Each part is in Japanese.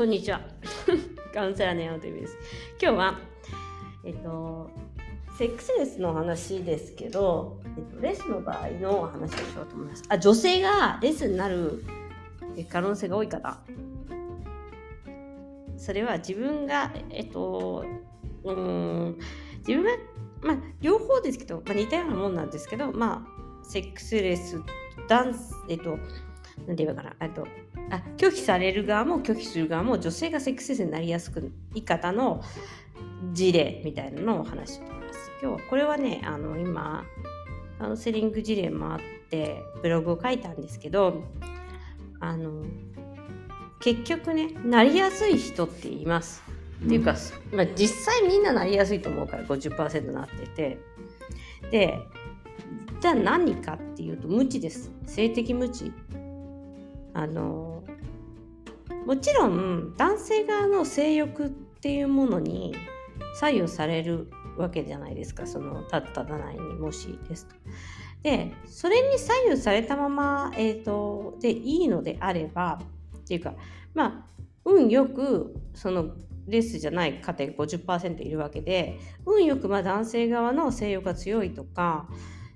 こんにちは。カウンセラーの山本です。今日は、えっと、セックスレスの話ですけど、えっと、レスの場合の話をしようと思います。あ、女性がレスになる可能性が多い方。それは自分が、えっと、うん、自分が、まあ、両方ですけど、まあ、似たようなもんなんですけど、まあ、セックスレス、ダンス、えっと、なんて言うかな、あと、あ拒否される側も拒否する側も女性がセックスレスになりやすくい方の事例みたいなのをお話ししてます。今日はこれはね、あの今、カウンセリング事例もあってブログを書いたんですけど、あの結局ね、なりやすい人って言います。っていうか、まあ、実際みんななりやすいと思うから50%なってて。で、じゃあ何かっていうと無知です。性的無知。あのもちろん男性側の性欲っていうものに左右されるわけじゃないですかそのたっただないにもしですと。でそれに左右されたまま、えーと、でいいのであればっていうかまあ運よくそのレスじゃない家庭が50%いるわけで運よくまあ男性側の性欲が強いとか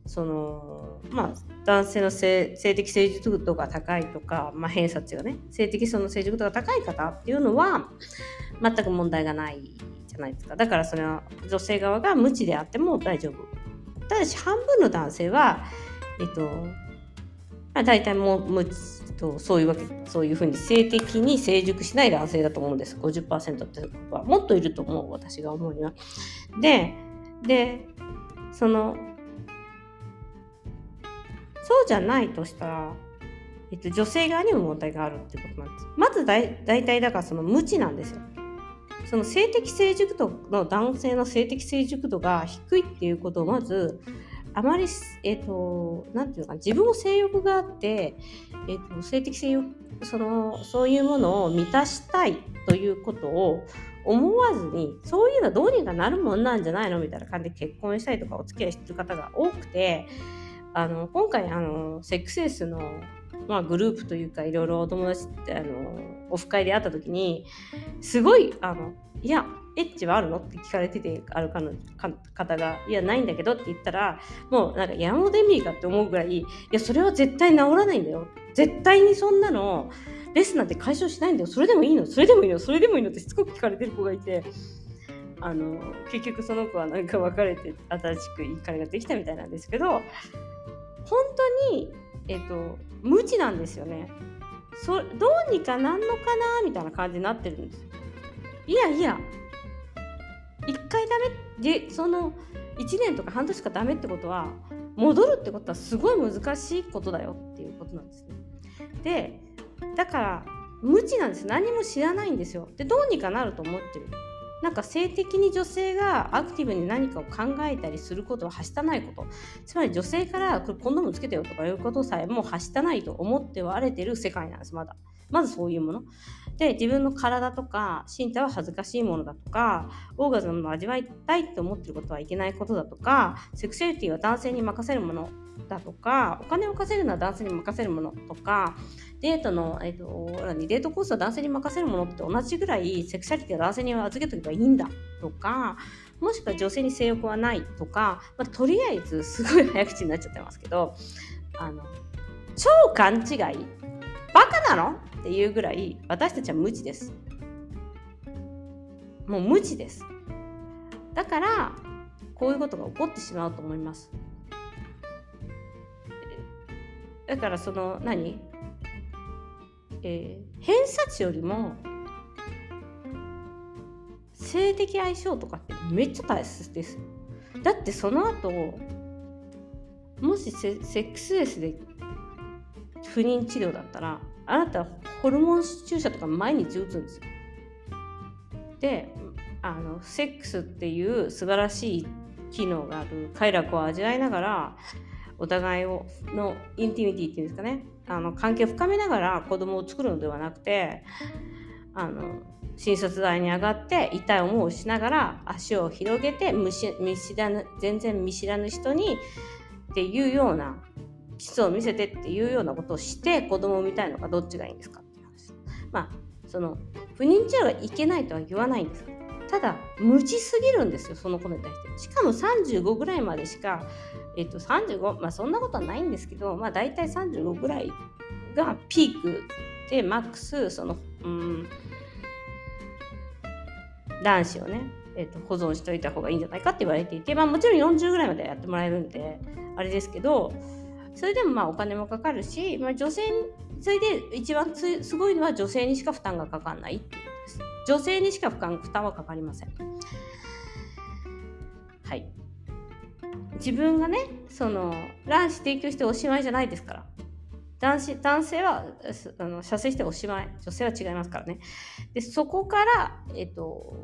そのまあ男性の性的成熟度が高いとか、まあ、偏差値がね性的その成熟度が高い方っていうのは全く問題がないじゃないですか。だからそれは女性側が無知であっても大丈夫。ただし半分の男性はえっと、まあ、大体もう無知とそういうわけそういうふうに性的に成熟しない男性だと思うんです。50%ってことはもっといると思う私が思うには。ででそのそうじゃないとしたら、えっと、女性側にも問題があるってことなんです。まず大体だからその無知なんですよ。その性的成熟度の男性の性的成熟度が低いっていうことをまずあまり、えっ、と、なんていうか、自分も性欲があって、えっ、と、性的性欲、その、そういうものを満たしたいということを思わずに、そういうのはどうにかなるもんなんじゃないのみたいな感じで結婚したりとかお付き合いしてる方が多くて、あの今回あのセックスエースの、まあ、グループというかいろいろお友達ってあのオフ会で会った時にすごいあのいやエッチはあるのって聞かれててあるかの方がいやないんだけどって言ったらもうなんか山本エミーかって思うぐらいいやそれは絶対治らないんだよ。絶対にそんなのレスなんて解消しないんだよ。それでもいいの。それでもいいの。それでもいいの。ってしつこく聞かれてる子がいてあの結局その子はなんか別れて新しくいい彼ができたみたいなんですけど本当に、えっと、無知なんですよね。そどうにかなんのかなみたいな感じになってるんですよ。いやいや、一回ダメで、その1年とか半年かダメってことは、戻るってことはすごい難しいことだよっていうことなんですね。で、だから、無知なんです。何も知らないんですよ。で、どうにかなると思ってる。なんか性的に女性がアクティブに何かを考えたりすることははしたないこと。つまり女性からこれコンドームつけてよとかいうことさえもうはしたないと思ってはれてる世界なんですまだ。まずそういうもの。で自分の体とか身体は恥ずかしいものだとかオーガズムを味わいたいと思ってることはいけないことだとかセクシャリティは男性に任せるものだとかお金を稼ぐのは男性に任せるものとかデートの、えーと、デートコースは男性に任せるものって同じぐらいセクシャリティは男性に預けておけばいいんだとかもしくは女性に性欲はないとか、まあ、とりあえずすごい早口になっちゃってますけどあの超勘違いバカなのっていうぐらい私たちは無知です。もう無知です。だからこういうことが起こってしまうと思います。だからその何？えー、偏差値よりも性的相性とかってめっちゃ大切です。だってその後もしセックスレスで不妊治療だったらあなたホルモン注射とか毎日打つんですよ。であのセックスっていう素晴らしい機能がある快楽を味わいながらお互いをのインティミティっていうんですかねあの関係を深めながら子供を作るのではなくてあの診察台に上がって痛い思いをしながら足を広げて見知らぬ全然見知らぬ人にっていうような基礎を見せてっていうようなことをして子供を産みたいのかどっちがいいんですかっていう話。まあその不妊治療がいけないとは言わないんですただ無知すぎるんですよその子に対して。しかも35ぐらいまでしかえっと35まあそんなことはないんですけどまあ大体35ぐらいがピークでマックスそのうん卵子をね、えーと、保存しといた方がいいんじゃないかって言われていて、まあ、もちろん40ぐらいまでやってもらえるんであれですけどそれでもまあお金もかかるし、まあ、女性それで一番すごいのは女性にしか負担がかかんないっていう。女性にしか負担負担はかかりません。はい。自分がねその卵子提供しておしまいじゃないですから。男子男性はあの射精しておしまい。女性は違いますからね。でそこから、えっと、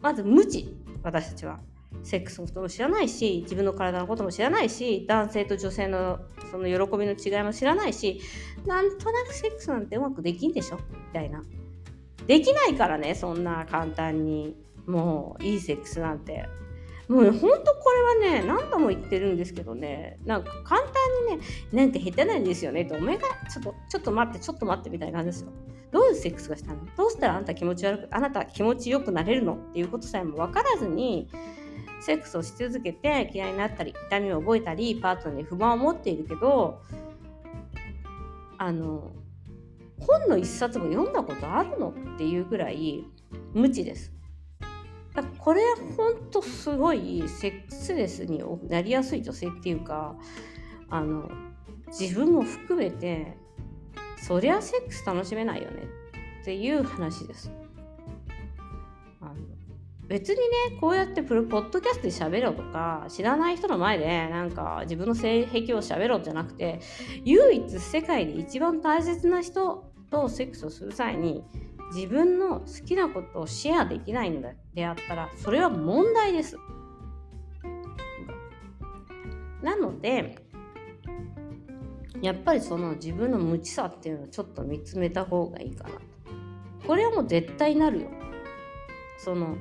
まず無知。私たちは。セックスのことも知らないし自分の体のことも知らないし男性と女性のその喜びの違いも知らないしなんとなくセックスなんてうまくできんでしょ？みたいな。できないからねそんな簡単に。もういいセックスなんて。もうほんとこれはね何度も言ってるんですけどね。なんか簡単にねなんか下手なんですよね。とお前がちょっとちょっと待ってちょっと待ってみたいな感じですよ。どういうセックスがしたの？どうしたらあなた気持ち悪くあなた気持ちよくなれるの？っていうことさえも分からずにセックスをし続けて嫌いになったり痛みを覚えたりパートナーに不満を持っているけどあの本の一冊も読んだことあるのっていうぐらい無知です。だこれほんとすごいセックスレスになりやすい女性っていうかあの自分も含めてそりゃセックス楽しめないよねっていう話です。あの別にねこうやってプロポッドキャストで喋ろうとか知らない人の前でなんか自分の性癖を喋ろうじゃなくて唯一世界で一番大切な人とセックスをする際に自分の好きなことをシェアできないのであったらそれは問題です。なのでやっぱりその自分の無知さっていうのをちょっと見つめた方がいいかなと。これはもう絶対なるよ。その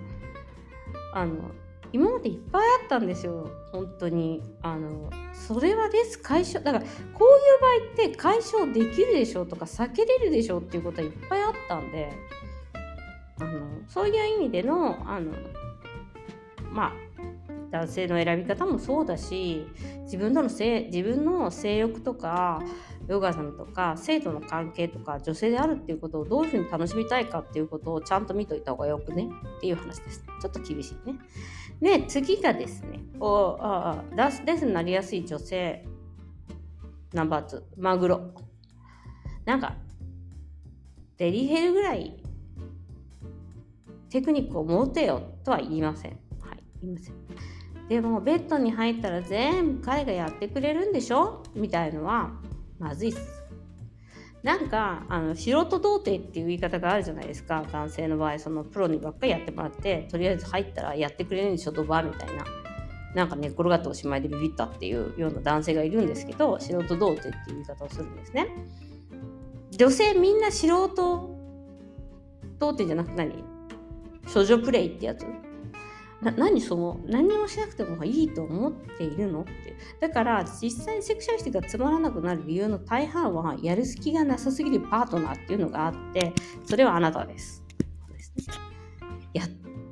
あの今までいっぱいあったんですよ。本当に。あのそれはです。解消だからこういう場合って解消できるでしょうとか避けれるでしょうっていうことはいっぱいあったんで。あのそういう意味でのあのまあ男性の選び方もそうだし自分との性自分の性欲とかヨガさんとか生徒の関係とか女性であるっていうことをどういうふうに楽しみたいかっていうことをちゃんと見といた方がよくね？っていう話です。ちょっと厳しいね。で次がですねおああダスデスになりやすい女性ナンバー2マグロ。なんかデリヘルぐらいテクニックを持てよとは言いません。はい、言いません。でもベッドに入ったら全部彼がやってくれるんでしょ？みたいのはまずいっす。なんかあの素人童貞っていう言い方があるじゃないですか。男性の場合そのプロにばっかりやってもらってとりあえず入ったらやってくれるんでしょドバみたいな。なんか寝、ね、転がっておしまいでビビったっていうような男性がいるんですけど素人童貞っていう言い方をするんですね。女性みんな素人童貞じゃなく何？処女プレイってやつ？な何その何もしなくてもいいと思っているのって。だから実際にセクシャリティがつまらなくなる理由の大半はやる隙がなさすぎるパートナーっていうのがあってそれはあなたです。ですね。や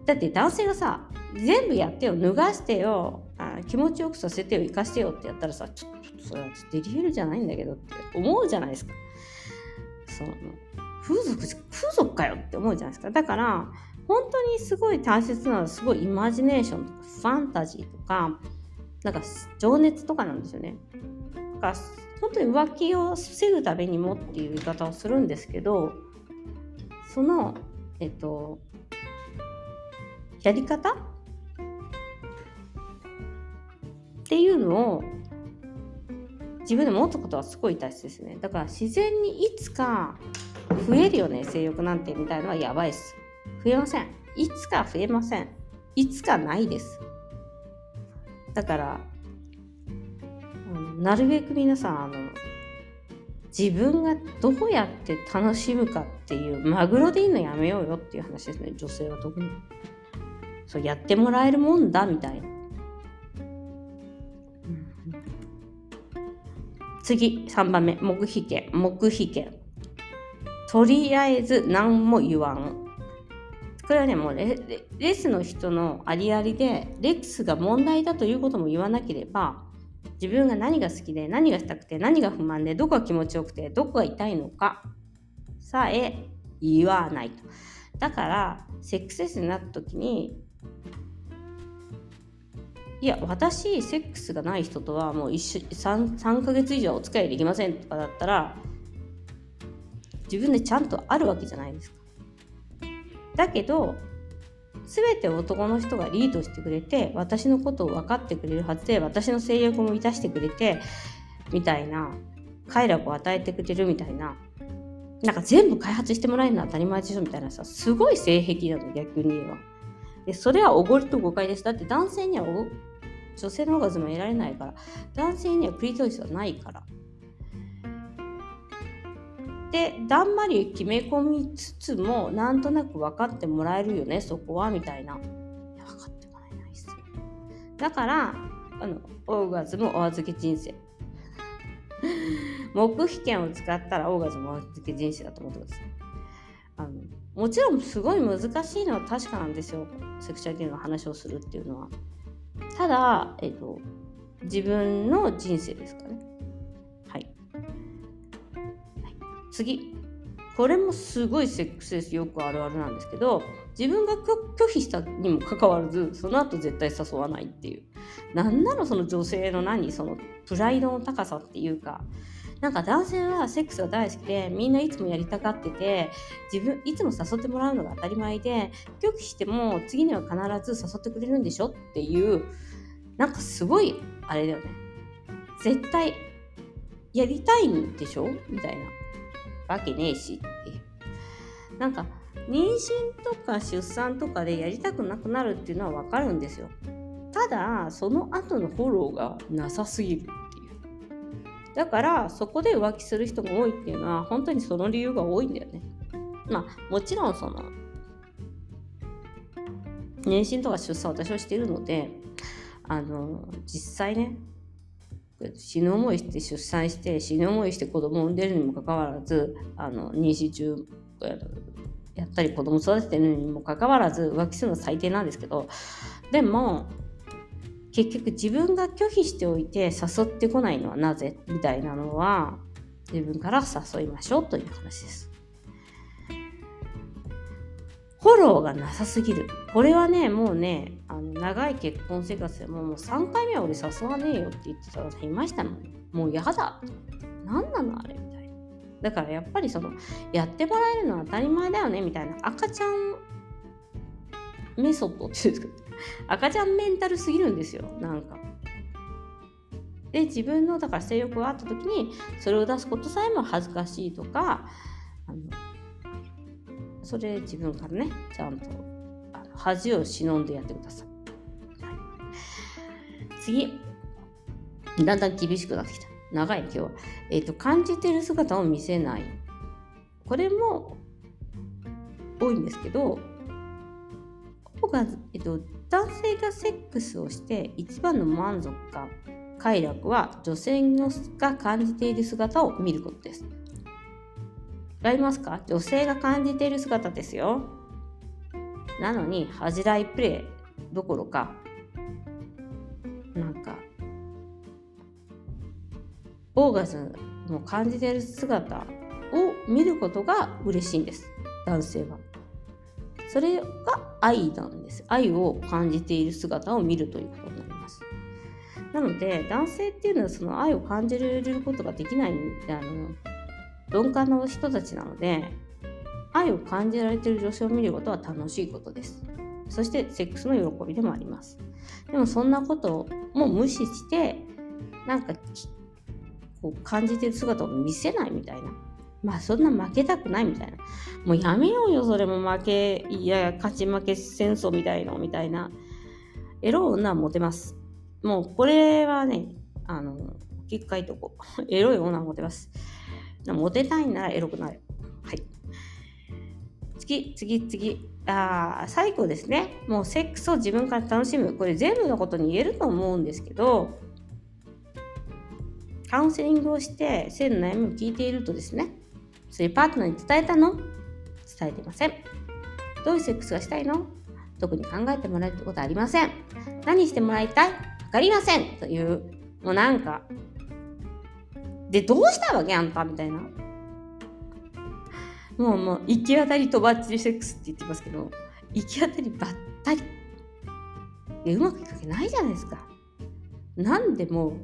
だって男性がさ全部やってよ脱がしてよあ気持ちよくさせてよ生かしてよってやったらさちょっとそれはデリヘルじゃないんだけどって思うじゃないですか。その風俗風俗かよって思うじゃないですか。だから本当にすごい大切なのはすごいイマジネーションとかファンタジーとかなんか情熱とかなんですよね。だから本当に浮気を防ぐためにもっていう言い方をするんですけどそのえっとやり方？っていうのを自分で持つことはすごい大切ですね。だから自然にいつか増えるよね性欲なんてみたいのはやばいっす。増えません。いつか増えません。いつかないです。だから、なるべく皆さん、あの、自分がどうやって楽しむかっていう、マグロでいいのやめようよっていう話ですね、女性は特に。そう、やってもらえるもんだ、みたいな。次、3番目、黙秘権。黙秘権。とりあえず何も言わん。これはね、もうレレスの人のありありで、レックスが問題だということも言わなければ、自分が何が好きで、何がしたくて、何が不満で、どこが気持ちよくて、どこが痛いのかさえ言わないと。だから、セックスレスになった時に、いや、私、セックスがない人とはもう一緒 3, 3ヶ月以上お付き合いできませんとかだったら、自分でちゃんとあるわけじゃないですか。だけど全て男の人がリードしてくれて私のことを分かってくれるはずで私の性欲も満たしてくれてみたいな快楽を与えてくれるみたいななんか全部開発してもらえるのは当たり前でしょみたいなさすごい性癖なの逆に言えば。でそれはおごりと誤解です。だって男性には女性のオーガズム得られないから男性にはクリトリスはないから。でだんまり決め込みつつもなんとなく分かってもらえるよねそこはみたいな。分かってもらえないっすだからあのオーガズムお預け人生。黙秘権を使ったらオーガズムお預け人生だと思ってください。あのもちろんすごい難しいのは確かなんですよ。セクシュアリティの話をするっていうのは。ただ、えっと、自分の人生ですかね。次。これもすごいセックスレスよくあるあるなんですけど自分が拒否したにもかかわらずその後絶対誘わないっていう。なんなのその女性の何そのプライドの高さっていうかなんか男性はセックスが大好きでみんないつもやりたがってて自分いつも誘ってもらうのが当たり前で拒否しても次には必ず誘ってくれるんでしょっていうなんかすごいあれだよね。絶対やりたいんでしょ？みたいな。わけねえしって。なんか妊娠とか出産とかでやりたくなくなるっていうのはわかるんですよ。ただその後のフォローがなさすぎるっていう。だからそこで浮気する人が多いっていうのは本当にその理由が多いんだよね。まあもちろんその妊娠とか出産私はしてるのであの実際ね死ぬ思いして出産して死ぬ思いして子供を産んでるにもかかわらずあの妊娠中やったり子供育ててるにもかかわらず浮気するのは最低なんですけどでも結局自分が拒否しておいて誘ってこないのはなぜ？みたいなのは自分から誘いましょうという話です。フォローがなさすぎる。これはね、もうね、あの長い結婚生活でももう3回目は俺誘わねえよって言ってた人いましたもん。もう嫌だ。何なのあれみたいな。だからやっぱりその、やってもらえるのは当たり前だよねみたいな赤ちゃんメソッドっていうんですか赤ちゃんメンタルすぎるんですよ。なんか。で、自分のだから性欲があった時にそれを出すことさえも恥ずかしいとか、あのそれ自分からねちゃんと恥を忍んでやってください、はい、次。だんだん厳しくなってきた。長い今日は、えーと、感じてる姿を見せない。これも多いんですけどが、えっと、男性がセックスをして一番の満足感快楽は女性のが感じている姿を見ることです。わかりますか？女性が感じている姿ですよ。なのに、恥じらいプレイどころか、なんか、オーガズムを感じている姿を見ることが嬉しいんです。男性は。それが愛なんです。愛を感じている姿を見るということになります。なので、男性っていうのはその愛を感じることができないあの鈍感な人たちなので愛を感じられている女性を見ることは楽しいことです。そしてセックスの喜びでもあります。でもそんなことも無視してなんかこう感じてる姿を見せないみたいな。まあそんな負けたくないみたいな。もうやめようよそれも負けいや勝ち負け戦争みたいのみたいな。エロ女はモテます。もうこれはねあの結果いとこ エロい女はモテます。モテたいならエロくなる。はい。次、次、次。あ最後ですね。もうセックスを自分から楽しむ。これ全部のことに言えると思うんですけど、カウンセリングをして性の悩みを聞いているとですね、それパートナーに伝えたの？伝えていません。どういうセックスがしたいの？特に考えてもらえることはありません。何してもらいたい？わかりませんという、もうなんか、で、どうしたわけあんたみたいな。もうもう、行き当たりとばっちりセックスって言ってますけど、行き当たりばったり。で、うまくいくわけないじゃないですか。なんでも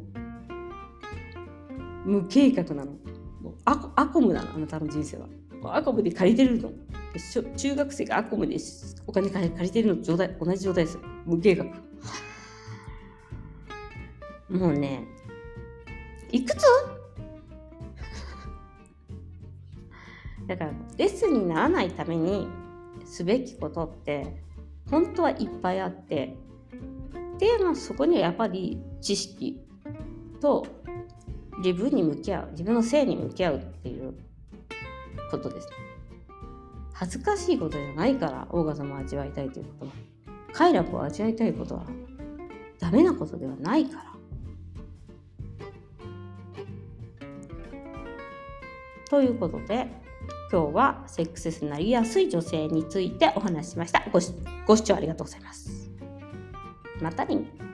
う、無計画なの。もうアアコムなの、あなたの人生は。アコムで借りてるの。中学生がアコムでお金借りてるのと状態同じ状態です。無計画。もうね、いくつ？だからレッスンにならないためにすべきことって本当はいっぱいあってっていうのはそこにはやっぱり知識と自分に向き合う自分の性に向き合うっていうことです。恥ずかしいことじゃないからオーガズムを味わいたいということは快楽を味わいたいことはダメなことではないから。ということで今日はセックスレスになりやすい女性についてお話ししましたご。ご視聴ありがとうございます。またね。